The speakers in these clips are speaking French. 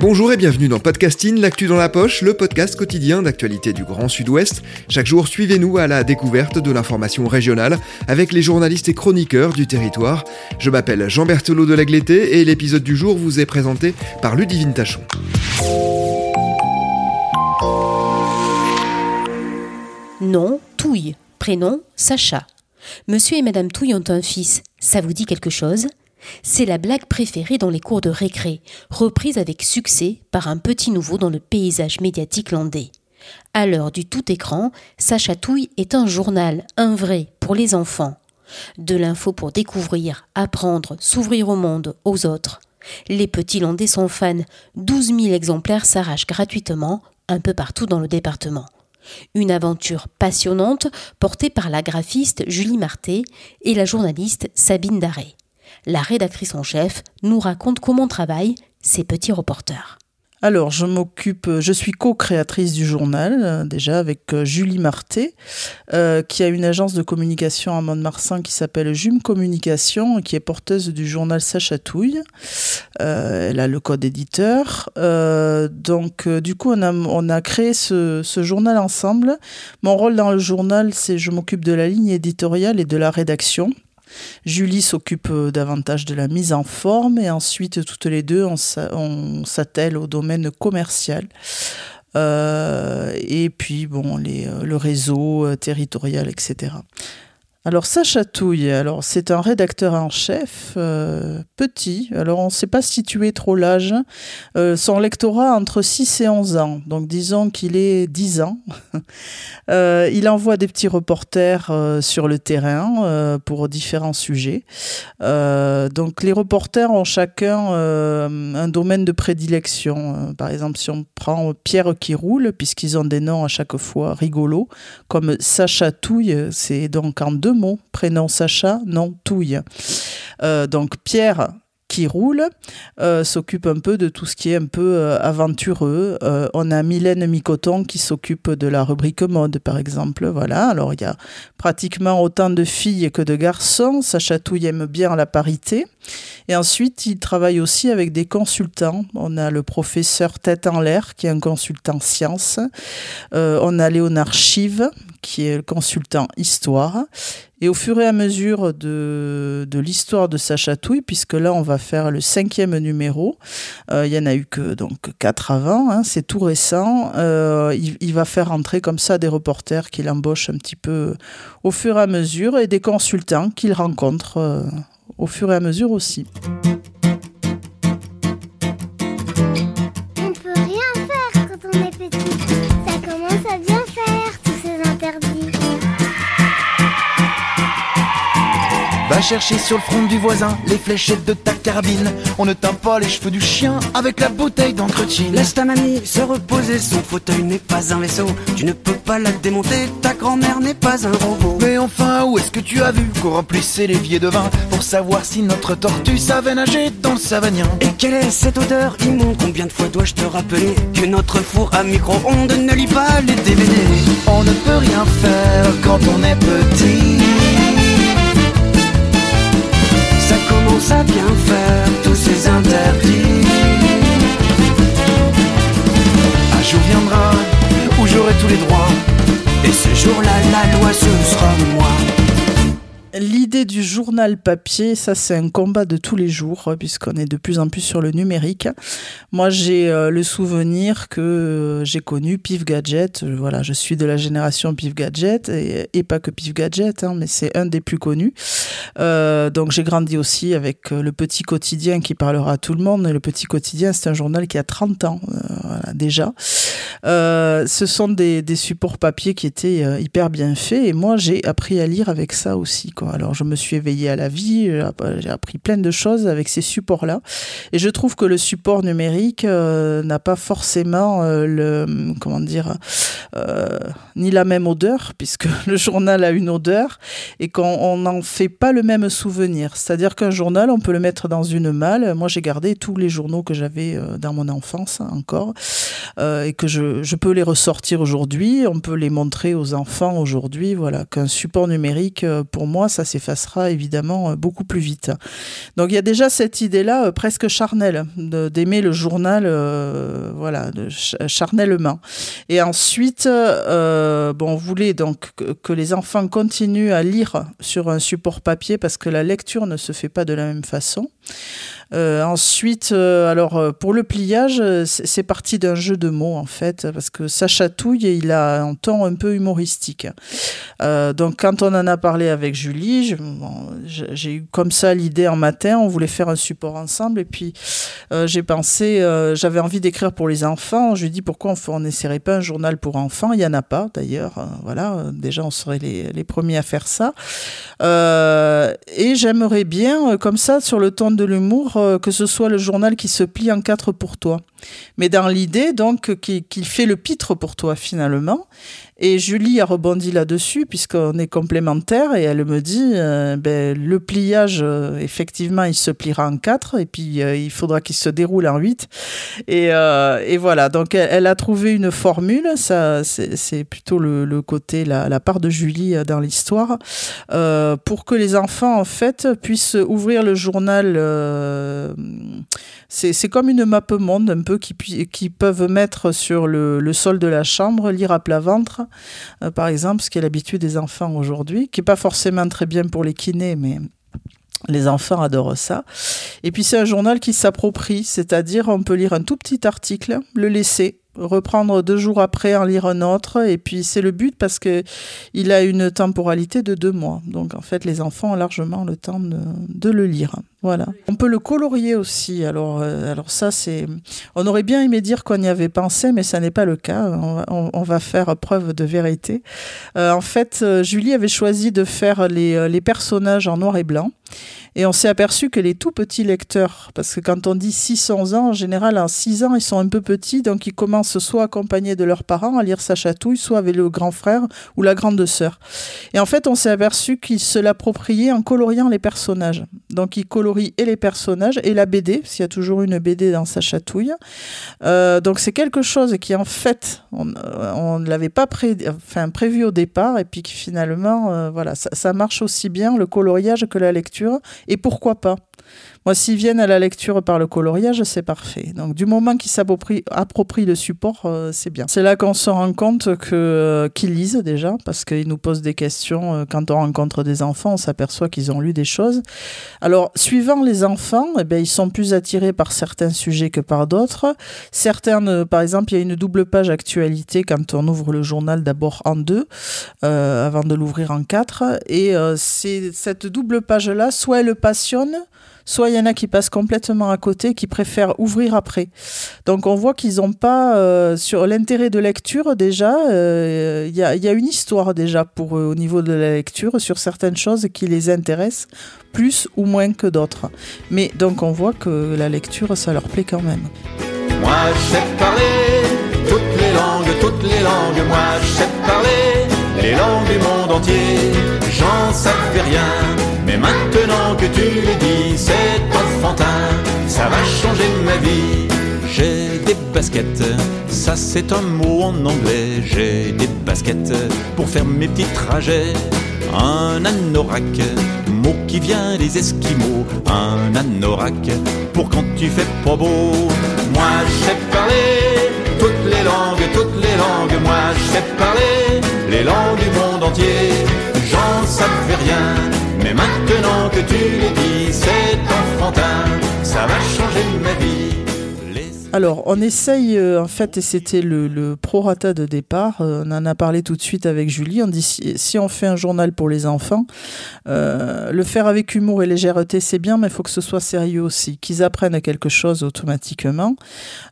Bonjour et bienvenue dans Podcasting, l'actu dans la poche, le podcast quotidien d'actualité du Grand Sud-Ouest. Chaque jour, suivez-nous à la découverte de l'information régionale avec les journalistes et chroniqueurs du territoire. Je m'appelle Jean Berthelot de Lagleté et l'épisode du jour vous est présenté par Ludivine Tachon. Nom, Touille. Prénom, Sacha. Monsieur et Madame Touille ont un fils. Ça vous dit quelque chose? C'est la blague préférée dans les cours de récré, reprise avec succès par un petit nouveau dans le paysage médiatique landais. À l'heure du tout écran, Sacha Touille est un journal, un vrai, pour les enfants. De l'info pour découvrir, apprendre, s'ouvrir au monde, aux autres. Les petits landais sont fans. 12 000 exemplaires s'arrachent gratuitement un peu partout dans le département. Une aventure passionnante portée par la graphiste Julie Marté et la journaliste Sabine Daré. La rédactrice en chef nous raconte comment travaillent ces petits reporters. Alors, je m'occupe, je suis co-créatrice du journal, euh, déjà avec euh, Julie Marté, euh, qui a une agence de communication à Mont-de-Marsan qui s'appelle Jume Communication, qui est porteuse du journal Sachatouille. elle a le code éditeur. donc, du coup, on a, on a créé ce, ce, journal ensemble. Mon rôle dans le journal, c'est je m'occupe de la ligne éditoriale et de la rédaction. Julie s'occupe euh, davantage de la mise en forme et ensuite toutes les deux on s'attelle au domaine commercial. Euh, et puis bon euh, le réseau territorial, etc. Alors Sacha Touille, alors c'est un rédacteur en chef, euh, petit, alors on ne sait pas situer trop l'âge. Euh, son lectorat entre 6 et 11 ans, donc disons qu'il est 10 ans. euh, il envoie des petits reporters sur le terrain pour différents sujets. donc les reporters ont chacun un domaine de prédilection. par exemple, si on prend Pierre qui roule, puisqu'ils ont des noms à chaque fois rigolos, comme Sacha Touille, c'est donc en deux prénom Sacha, nom Touille. Euh, donc Pierre qui roule, euh, s'occupe un peu de tout ce qui est un peu euh, aventureux. on a Mylène Micoton qui s'occupe de la rubrique mode, par exemple. Voilà. Alors, il y a pratiquement autant de filles que de garçons. Sacha Touille aime bien la parité. Et ensuite, il travaille aussi avec des consultants. On a le professeur Tête en l'air, qui est un consultant sciences. on a Léonard Chive, qui est le consultant histoire. Et au fur et à mesure de, l'histoire de sa chatouille, puisque là on va faire le cinquième numéro, euh, il y en a eu que donc quatre avant, hein, c'est tout récent. Euh, il, il, va faire entrer comme ça des reporters qu'il embauche un petit peu au fur et à mesure et des consultants qu'il rencontre euh, au fur et à mesure aussi. Va chercher sur le front du voisin les fléchettes de ta carabine. On ne teint pas les cheveux du chien avec la bouteille d'entretien. Laisse ta mamie se reposer, son fauteuil n'est pas un vaisseau. Tu ne peux pas la démonter, ta grand-mère n'est pas un robot. Mais enfin, où est-ce que tu as vu qu'on remplissait l'évier de vin pour savoir si notre tortue savait nager dans le savanien? Et quelle est cette odeur immonde? Combien de fois dois-je te rappeler que notre four à micro-ondes ne lit pas les DVD On ne peut rien faire quand on est petit. Commence à bien faire tous ces interdits. Un jour viendra où j'aurai tous les droits. Et ce jour-là, la loi, ce sera moi. L'idée du journal papier, ça c'est un combat de tous les jours, puisqu'on est de plus en plus sur le numérique. Moi j'ai euh, le souvenir que euh, j'ai connu Pif Gadget, euh, voilà, je suis de la génération Pif Gadget, et, pas que Pif Gadget, hein, mais c'est un des plus connus. donc j'ai grandi aussi avec le Petit Quotidien qui parlera à tout le monde, le Petit Quotidien c'est un journal qui a 30 ans déjà. ce sont des, supports papier qui étaient hyper bien faits, et moi j'ai appris à lire avec ça aussi. Alors je me suis éveillée à la vie, j'ai appris plein de choses avec ces supports-là. Et je trouve que le support numérique euh, n'a pas forcément euh, le, comment dire, euh, ni la même odeur, puisque le journal a une odeur, et qu'on n'en fait pas le même souvenir. C'est-à-dire qu'un journal, on peut le mettre dans une malle. Moi, j'ai gardé tous les journaux que j'avais dans mon enfance encore, et que je, je peux les ressortir aujourd'hui. On peut les montrer aux enfants aujourd'hui. Voilà, qu'un support numérique, pour moi, ça s'effacera évidemment beaucoup plus vite. Donc il y a déjà cette idée-là presque charnelle d'aimer le journal, voilà, de, charnellement. Et ensuite, euh, bon, on voulait donc que, les enfants continuent à lire sur un support papier parce que la lecture ne se fait pas de la même façon. Euh, ensuite, euh, alors euh, pour le pliage, c'est parti d'un jeu de mots en fait, parce que ça chatouille et il a un ton un peu humoristique. donc quand on en a parlé avec Julie, j'ai eu comme ça l'idée en matin, on voulait faire un support ensemble et puis j'ai pensé, j'avais envie d'écrire pour les enfants. Je lui ai dit pourquoi on n'essaierait pas un journal pour enfants? Il y en a pas d'ailleurs. voilà, déjà on serait les, premiers à faire ça. et j'aimerais bien, comme ça, sur le ton de l'humour, euh, que ce soit le journal qui se plie en quatre pour toi, mais dans l'idée donc qu'il fait le pitre pour toi finalement, et Julie a rebondi là-dessus, puisqu'on est complémentaires, et elle me dit euh, ben, le pliage, euh, effectivement, il se pliera en quatre, et puis euh, il faudra qu'il se déroule en huit. Et, et voilà, donc elle, a trouvé une formule, ça, c'est plutôt le, le, côté, la, la, part de Julie dans l'histoire, pour que les enfants, en fait, puissent ouvrir le journal. c'est comme une map monde, un peu, qui, qui peuvent mettre sur le, le sol de la chambre, lire à plat ventre euh, par exemple, ce qui est l'habitude des enfants aujourd'hui, qui n'est pas forcément très bien pour les kinés, mais les enfants adorent ça. Et puis c'est un journal qui s'approprie, c'est-à-dire on peut lire un tout petit article, le laisser, reprendre deux jours après, en lire un autre. Et puis c'est le but parce que il a une temporalité de deux mois. Donc en fait, les enfants ont largement le temps de, le lire. Voilà. On peut le colorier aussi. Alors, euh, alors ça, c'est. On aurait bien aimé dire qu'on y avait pensé, mais ça n'est pas le cas. On, va faire preuve de vérité. Euh, en fait, euh, Julie avait choisi de faire les, les personnages en noir et blanc. Et on s'est aperçu que les tout petits lecteurs, parce que quand on dit 600 ans, en général, en 6 ans, ils sont un peu petits, donc ils commencent soit accompagnés de leurs parents à lire sa chatouille, soit avec le grand frère ou la grande sœur. Et en fait, on s'est aperçu qu'ils se l'appropriaient en coloriant les personnages. Donc ils colorient et les personnages et la BD, parce qu'il y a toujours une BD dans sa chatouille. Euh, donc c'est quelque chose qui, en fait, on ne l'avait pas prévu au départ, et puis qui finalement, euh, voilà, ça marche aussi bien, le coloriage, que la lecture et pourquoi pas moi, s'ils viennent à la lecture par le coloriage, c'est parfait. Donc, du moment qu'ils s'approprient le support, euh, c'est bien. C'est là qu'on se rend compte euh, qu'ils lisent déjà, parce qu'ils nous posent des questions. Euh, quand on rencontre des enfants, on s'aperçoit qu'ils ont lu des choses. Alors, suivant les enfants, eh bien, ils sont plus attirés par certains sujets que par d'autres. Certains, par exemple, il y a une double page actualité quand on ouvre le journal d'abord en deux, avant de l'ouvrir en quatre. Et c'est cette double page-là, soit elle passionne, soit il y en a qui passent complètement à côté, qui préfèrent ouvrir après. Donc on voit qu'ils n'ont pas, euh, sur l'intérêt de lecture déjà, euh, il y, a, une histoire déjà pour eux au niveau de la lecture sur certaines choses qui les intéressent plus ou moins que d'autres. Mais donc on voit que la lecture, ça leur plaît quand même. Moi parler toutes les langues, toutes les langues, moi parler les langues du monde entier, j'en rien maintenant que tu le dis, c'est enfantin, ça va changer ma vie. J'ai des baskets, ça c'est un mot en anglais. J'ai des baskets pour faire mes petits trajets. Un anorak, mot qui vient des Esquimaux. Un anorak pour quand tu fais pas beau. Moi je parler toutes les langues, toutes les langues. Moi je parler les langues du monde entier. J'en savais rien que tu le dis, c'est enfantin, ça va changer ma vie. Alors, on essaye, euh, en fait, et c'était le, prorata de départ, euh, on en a parlé tout de suite avec Julie, on dit si, on fait un journal pour les enfants, euh, le faire avec humour et légèreté, c'est bien, mais il faut que ce soit sérieux aussi, qu'ils apprennent quelque chose automatiquement.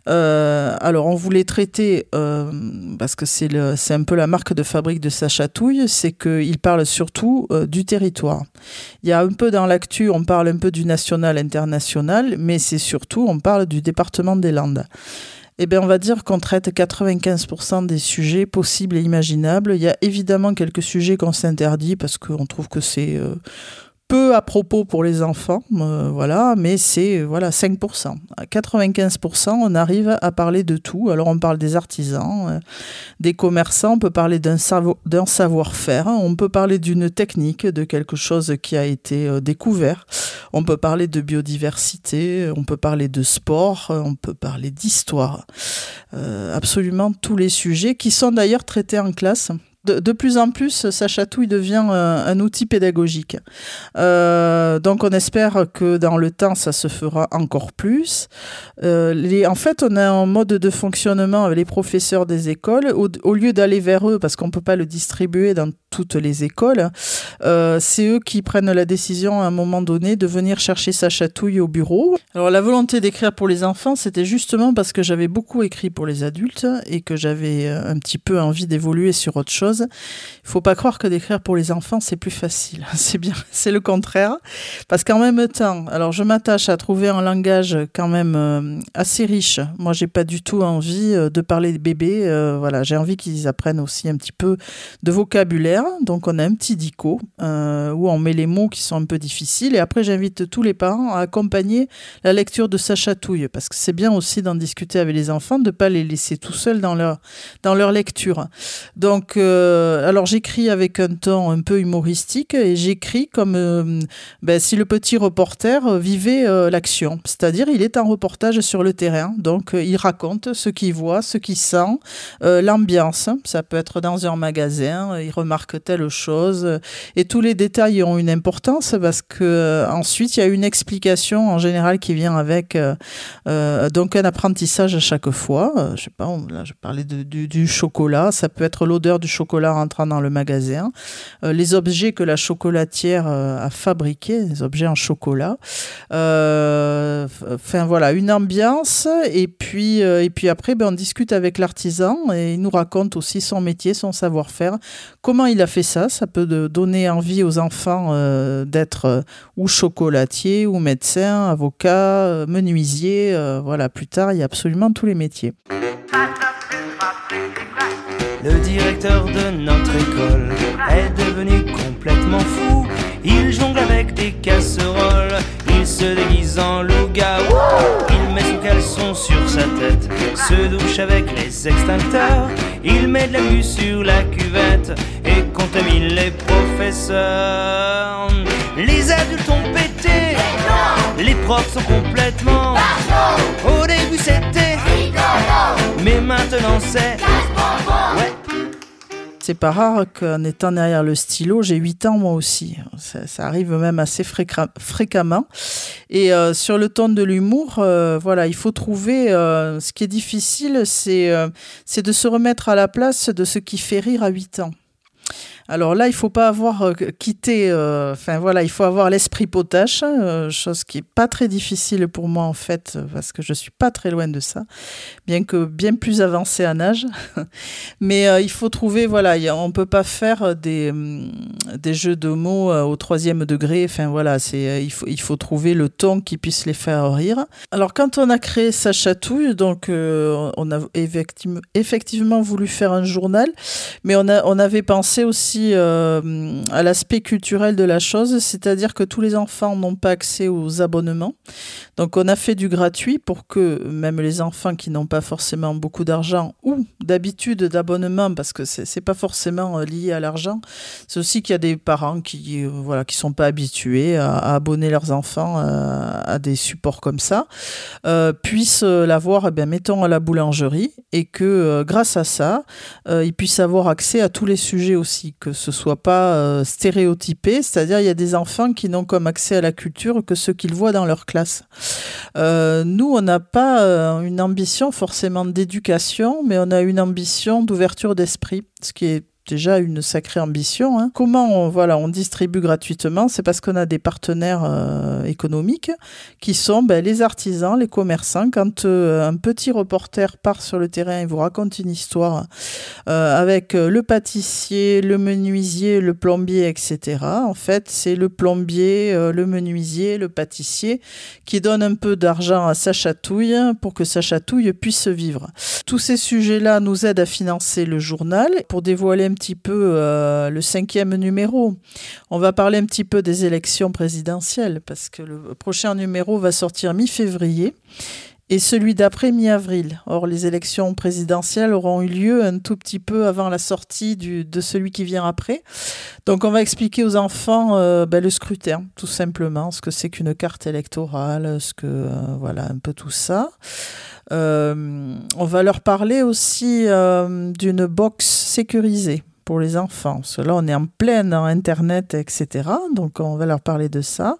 Alors, on voulait traiter, parce que c'est c'est un peu la marque de fabrique de sa chatouille, c'est qu'il parle surtout du territoire. Il y a un peu dans l'actu, on parle un peu du national, international, mais c'est surtout, on parle du département des Landes. Eh bien, on va dire qu'on traite 95% des sujets possibles et imaginables. Il y a évidemment quelques sujets qu'on s'interdit parce qu'on trouve que c'est euh, peu à propos pour les enfants, euh, voilà, mais c'est voilà 5%. À 95%, on arrive à parler de tout. Alors, on parle des artisans, euh, des commerçants, on peut parler d'un savo- d'un savoir-faire, on peut parler d'une technique, de quelque chose qui a été euh, découvert. On peut parler de biodiversité, on peut parler de sport, on peut parler d'histoire. Absolument tous les sujets qui sont d'ailleurs traités en classe. De, plus en plus, sa chatouille devient euh, un outil pédagogique. Euh, donc on espère que dans le temps, ça se fera encore plus. Euh, en fait, on a un mode de fonctionnement avec les professeurs des écoles. Au, lieu d'aller vers eux, parce qu'on ne peut pas le distribuer dans toutes les écoles, c'est eux qui prennent la décision à un moment donné de venir chercher sa chatouille au bureau. Alors la volonté d'écrire pour les enfants, c'était justement parce que j'avais beaucoup écrit pour les adultes et que j'avais un petit peu envie d'évoluer sur autre chose. Il faut pas croire que d'écrire pour les enfants, c'est plus facile. C'est bien, c'est le contraire. Parce qu'en même temps, alors je m'attache à trouver un langage quand même euh, assez riche. Moi, j'ai pas du tout envie euh, de parler de bébés. euh, voilà, j'ai envie qu'ils apprennent aussi un petit peu de vocabulaire. Donc, on a un petit dico où on met les mots qui sont un peu difficiles. Et après, j'invite tous les parents à accompagner la lecture de sa chatouille. Parce que c'est bien aussi d'en discuter avec les enfants, de pas les laisser tout seuls dans leur, dans leur lecture. Donc, alors j'écris avec un ton un peu humoristique et j'écris comme euh, ben, si le petit reporter euh, vivait euh, l'action. C'est-à-dire, il est en reportage sur le terrain. Donc, euh, il raconte ce qu'il voit, ce qu'il sent, euh, l'ambiance. Ça peut être dans un magasin, euh, il remarque telle chose. euh, Et tous les détails ont une importance parce que euh, ensuite, il y a une explication en général qui vient avec euh, euh, donc un apprentissage à chaque fois. Euh, je sais pas, là, je parlais du chocolat. Ça peut être l'odeur du chocolat rentrant dans le magasin, Euh, les objets que la chocolatière euh, a fabriqués, les objets en chocolat. Euh, Enfin voilà, une ambiance. Et puis, et puis après, ben, on discute avec l'artisan et il nous raconte aussi son métier, son savoir-faire, comment il a fait ça? Ça peut donner envie aux enfants d'être ou chocolatier, ou médecin, avocat, menuisier. voilà, plus tard, il y a absolument tous les métiers. Le directeur de notre école est devenu complètement fou. Il jongle avec des casseroles, il se déguise en loup-garou. Il met son caleçon sur sa tête, se douche avec les extincteurs. Il met de la mue sur la cuvette et contamine les professeurs. Les adultes ont pété, les profs sont complètement. Au début c'était, mais maintenant c'est. C'est pas rare qu'en étant derrière le stylo, j'ai 8 ans moi aussi. Ça, ça arrive même assez fréquem- fréquemment. Et euh, sur le ton de l'humour, euh, voilà, il faut trouver. euh, ce qui est difficile, c'est euh, c'est de se remettre à la place de ce qui fait rire à 8 ans. Alors là, il faut pas avoir euh, quitté. euh, Enfin voilà, il faut avoir l'esprit potache, euh, chose qui est pas très difficile pour moi en fait, parce que je suis pas très loin de ça, bien que bien plus avancé en âge. Mais il faut trouver, voilà, on peut pas faire des, hum, des jeux de mots au troisième degré. Enfin voilà, c'est il faut il faut trouver le ton qui puisse les faire rire. Alors quand on a créé sa chatouille, donc on a effectivement voulu faire un journal, mais on a on avait pensé aussi euh, à l'aspect culturel de la chose, c'est-à-dire que tous les enfants n'ont pas accès aux abonnements. Donc on a fait du gratuit pour que même les enfants qui n'ont pas forcément beaucoup d'argent ou d'habitude d'abonnement, parce que c'est c'est pas forcément euh, lié à l'argent, c'est aussi qu'il y a des parents qui euh, voilà qui sont pas habitués à, abonner leurs enfants euh, à des supports comme ça, puissent l'avoir, eh mettons à la boulangerie, et que grâce à ça, ils puissent avoir accès à tous les sujets aussi que ce soit pas euh, stéréotypé, c'est-à-dire il y a des enfants qui n'ont comme accès à la culture que ce qu'ils voient dans leur classe. Euh, nous, on n'a pas euh, une ambition forcément d'éducation, mais on a une ambition d'ouverture d'esprit, ce qui est déjà une sacrée ambition. Hein. Comment on, voilà, on distribue gratuitement C'est parce qu'on a des partenaires euh, économiques qui sont ben, les artisans, les commerçants. Quand euh, un petit reporter part sur le terrain et vous raconte une histoire euh, avec le pâtissier, le menuisier, le plombier, etc., en fait, c'est le plombier, le menuisier, le pâtissier qui donne un peu d'argent à sa chatouille pour que sa chatouille puisse vivre. Tous ces sujets-là nous aident à financer le journal pour dévoiler un petit peu euh, le cinquième numéro. On va parler un petit peu des élections présidentielles parce que le prochain numéro va sortir mi-février et celui d'après mi-avril. Or, les élections présidentielles auront eu lieu un tout petit peu avant la sortie du, de celui qui vient après. Donc, on va expliquer aux enfants euh, ben, le scrutin, tout simplement, ce que c'est qu'une carte électorale, ce que, euh, voilà, un peu tout ça. Euh, on va leur parler aussi euh, d'une box sécurisée pour les enfants. Parce que là, on est en pleine Internet, etc. Donc, on va leur parler de ça.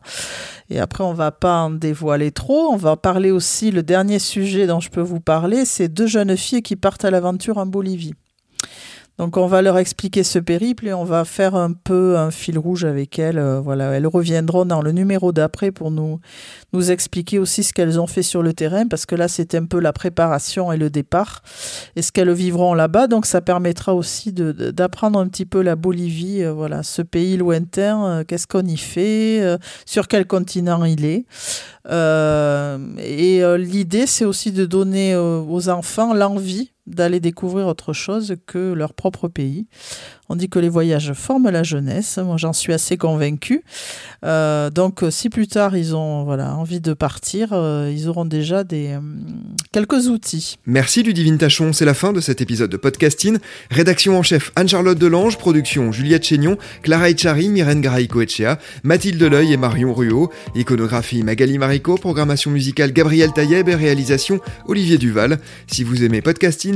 Et après, on va pas en dévoiler trop. On va parler aussi, le dernier sujet dont je peux vous parler, c'est deux jeunes filles qui partent à l'aventure en Bolivie. Donc on va leur expliquer ce périple et on va faire un peu un fil rouge avec elles. Euh, voilà, elles reviendront dans le numéro d'après pour nous nous expliquer aussi ce qu'elles ont fait sur le terrain parce que là c'était un peu la préparation et le départ et ce qu'elles vivront là-bas. Donc ça permettra aussi d'apprendre un petit peu la Bolivie, euh, voilà, ce pays lointain, euh, qu'est-ce qu'on y fait, sur quel continent il est. et l'idée c'est aussi de donner aux enfants l'envie d'aller découvrir autre chose que leur propre pays. On dit que les voyages forment la jeunesse. Moi, j'en suis assez convaincue. Euh, donc, si plus tard ils ont voilà envie de partir, euh, ils auront déjà des euh, quelques outils. Merci Ludivine Tachon. C'est la fin de cet épisode de podcasting. Rédaction en chef Anne-Charlotte Delange, production Juliette Chénion, Clara Echari, Myrène Garaïco-Echea, Mathilde Leuil et Marion Ruot, iconographie Magali Marico, programmation musicale Gabriel Taïeb et réalisation Olivier Duval. Si vous aimez podcasting,